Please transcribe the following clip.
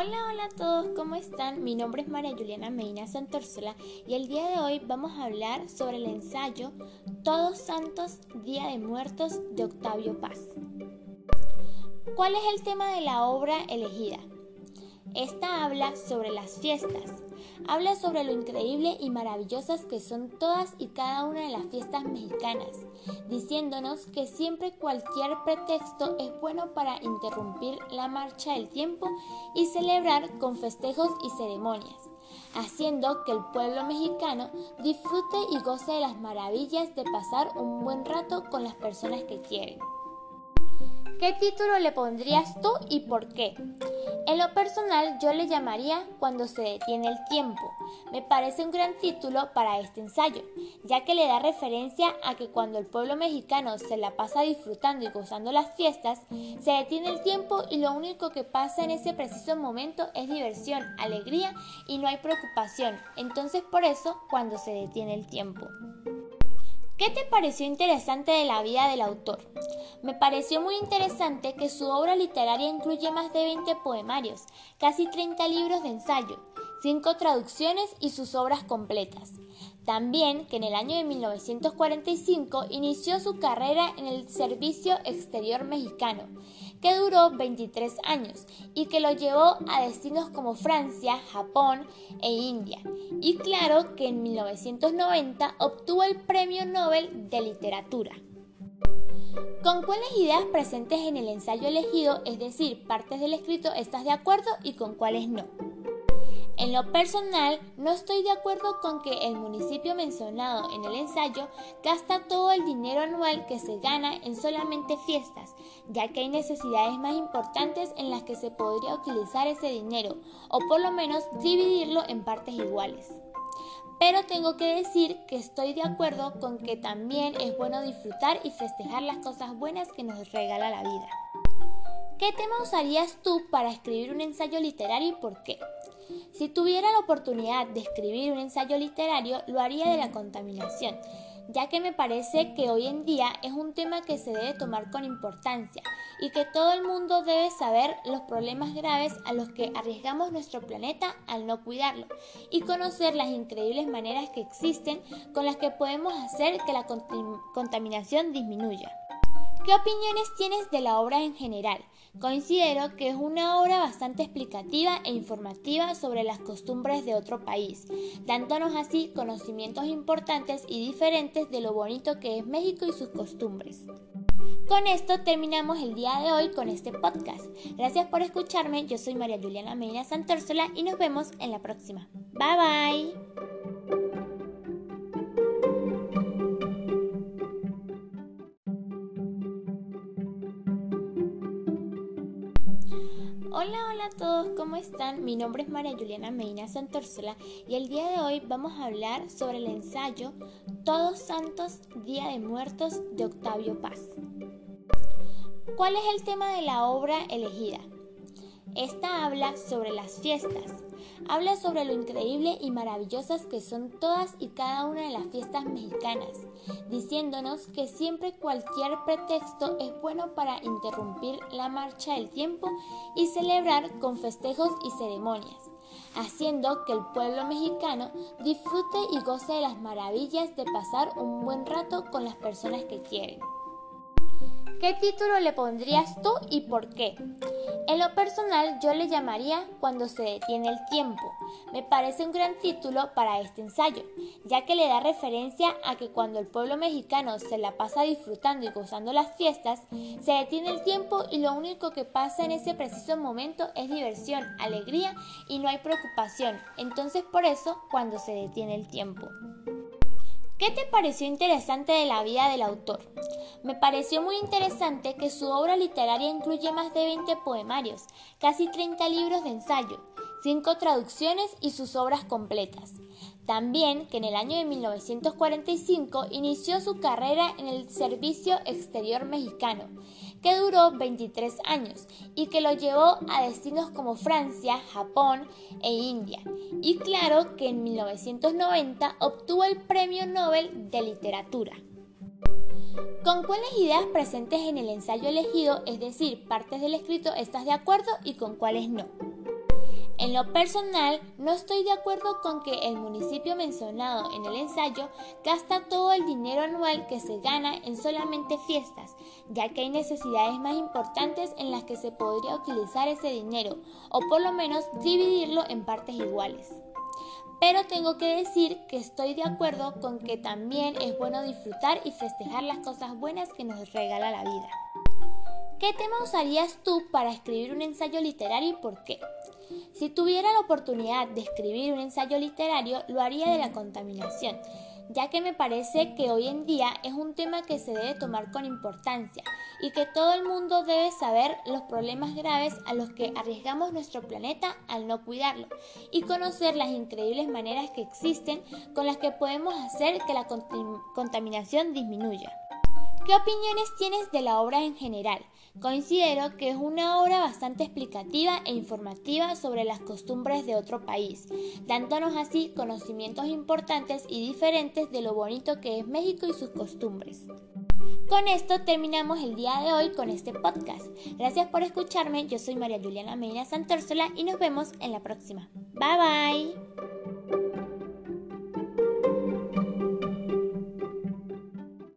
Hola, hola a todos, ¿cómo están? Mi nombre es María Juliana Medina Santorsola y el día de hoy vamos a hablar sobre el ensayo Todos Santos, Día de Muertos de Octavio Paz. ¿Cuál es el tema de la obra elegida? Esta habla sobre las fiestas, habla sobre lo increíble y maravillosas que son todas y cada una de las fiestas mexicanas, diciéndonos que siempre cualquier pretexto es bueno para interrumpir la marcha del tiempo y celebrar con festejos y ceremonias, haciendo que el pueblo mexicano disfrute y goce de las maravillas de pasar un buen rato con las personas que quieren. ¿Qué título le pondrías tú y por qué? En lo personal yo le llamaría Cuando se detiene el tiempo. Me parece un gran título para este ensayo, ya que le da referencia a que cuando el pueblo mexicano se la pasa disfrutando y gozando las fiestas, se detiene el tiempo y lo único que pasa en ese preciso momento es diversión, alegría y no hay preocupación. Entonces por eso cuando se detiene el tiempo. ¿Qué te pareció interesante de la vida del autor? Me pareció muy interesante que su obra literaria incluye más de 20 poemarios, casi 30 libros de ensayo, 5 traducciones y sus obras completas. También que en el año de 1945 inició su carrera en el Servicio Exterior Mexicano, que duró 23 años y que lo llevó a destinos como Francia, Japón e India. Y claro que en 1990 obtuvo el Premio Nobel de Literatura. ¿Con cuáles ideas presentes en el ensayo elegido, es decir, partes del escrito, estás de acuerdo y con cuáles no? En lo personal, no estoy de acuerdo con que el municipio mencionado en el ensayo gasta todo el dinero anual que se gana en solamente fiestas, ya que hay necesidades más importantes en las que se podría utilizar ese dinero, o por lo menos dividirlo en partes iguales. Pero tengo que decir que estoy de acuerdo con que también es bueno disfrutar y festejar las cosas buenas que nos regala la vida. ¿Qué tema usarías tú para escribir un ensayo literario y por qué? Si tuviera la oportunidad de escribir un ensayo literario, lo haría de la contaminación, ya que me parece que hoy en día es un tema que se debe tomar con importancia y que todo el mundo debe saber los problemas graves a los que arriesgamos nuestro planeta al no cuidarlo y conocer las increíbles maneras que existen con las que podemos hacer que la contaminación disminuya. ¿Qué opiniones tienes de la obra en general? Considero que es una obra bastante explicativa e informativa sobre las costumbres de otro país, dándonos así conocimientos importantes y diferentes de lo bonito que es México y sus costumbres. Con esto terminamos el día de hoy con este podcast. Gracias por escucharme, yo soy María Juliana Medina Santórsola y nos vemos en la próxima. Bye bye. Hola, hola a todos, ¿cómo están? Mi nombre es María Juliana Medina Santorsola y el día de hoy vamos a hablar sobre el ensayo Todos Santos, Día de Muertos de Octavio Paz. ¿Cuál es el tema de la obra elegida? Esta habla sobre las fiestas, habla sobre lo increíble y maravillosas que son todas y cada una de las fiestas mexicanas, diciéndonos que siempre cualquier pretexto es bueno para interrumpir la marcha del tiempo y celebrar con festejos y ceremonias, haciendo que el pueblo mexicano disfrute y goce de las maravillas de pasar un buen rato con las personas que quieren. ¿Qué título le pondrías tú y por qué? En lo personal yo le llamaría Cuando se detiene el tiempo. Me parece un gran título para este ensayo, ya que le da referencia a que cuando el pueblo mexicano se la pasa disfrutando y gozando las fiestas, se detiene el tiempo y lo único que pasa en ese preciso momento es diversión, alegría y no hay preocupación. Entonces por eso cuando se detiene el tiempo. ¿Qué te pareció interesante de la vida del autor? Me pareció muy interesante que su obra literaria incluye más de 20 poemarios, casi 30 libros de ensayo, 5 traducciones y sus obras completas. También que en el año de 1945 inició su carrera en el Servicio Exterior Mexicano que duró 23 años y que lo llevó a destinos como Francia, Japón e India. Y claro que en 1990 obtuvo el Premio Nobel de Literatura. ¿Con cuáles ideas presentes en el ensayo elegido, es decir, partes del escrito, estás de acuerdo y con cuáles no? En lo personal, no estoy de acuerdo con que el municipio mencionado en el ensayo gasta todo el dinero anual que se gana en solamente fiestas, ya que hay necesidades más importantes en las que se podría utilizar ese dinero, o por lo menos dividirlo en partes iguales. Pero tengo que decir que estoy de acuerdo con que también es bueno disfrutar y festejar las cosas buenas que nos regala la vida. ¿Qué tema usarías tú para escribir un ensayo literario y por qué? Si tuviera la oportunidad de escribir un ensayo literario, lo haría de la contaminación, ya que me parece que hoy en día es un tema que se debe tomar con importancia y que todo el mundo debe saber los problemas graves a los que arriesgamos nuestro planeta al no cuidarlo y conocer las increíbles maneras que existen con las que podemos hacer que la contaminación disminuya. ¿Qué opiniones tienes de la obra en general? Considero que es una obra bastante explicativa e informativa sobre las costumbres de otro país, dándonos así conocimientos importantes y diferentes de lo bonito que es México y sus costumbres. Con esto terminamos el día de hoy con este podcast. Gracias por escucharme, yo soy María Juliana Medina Santórsola y nos vemos en la próxima. Bye bye.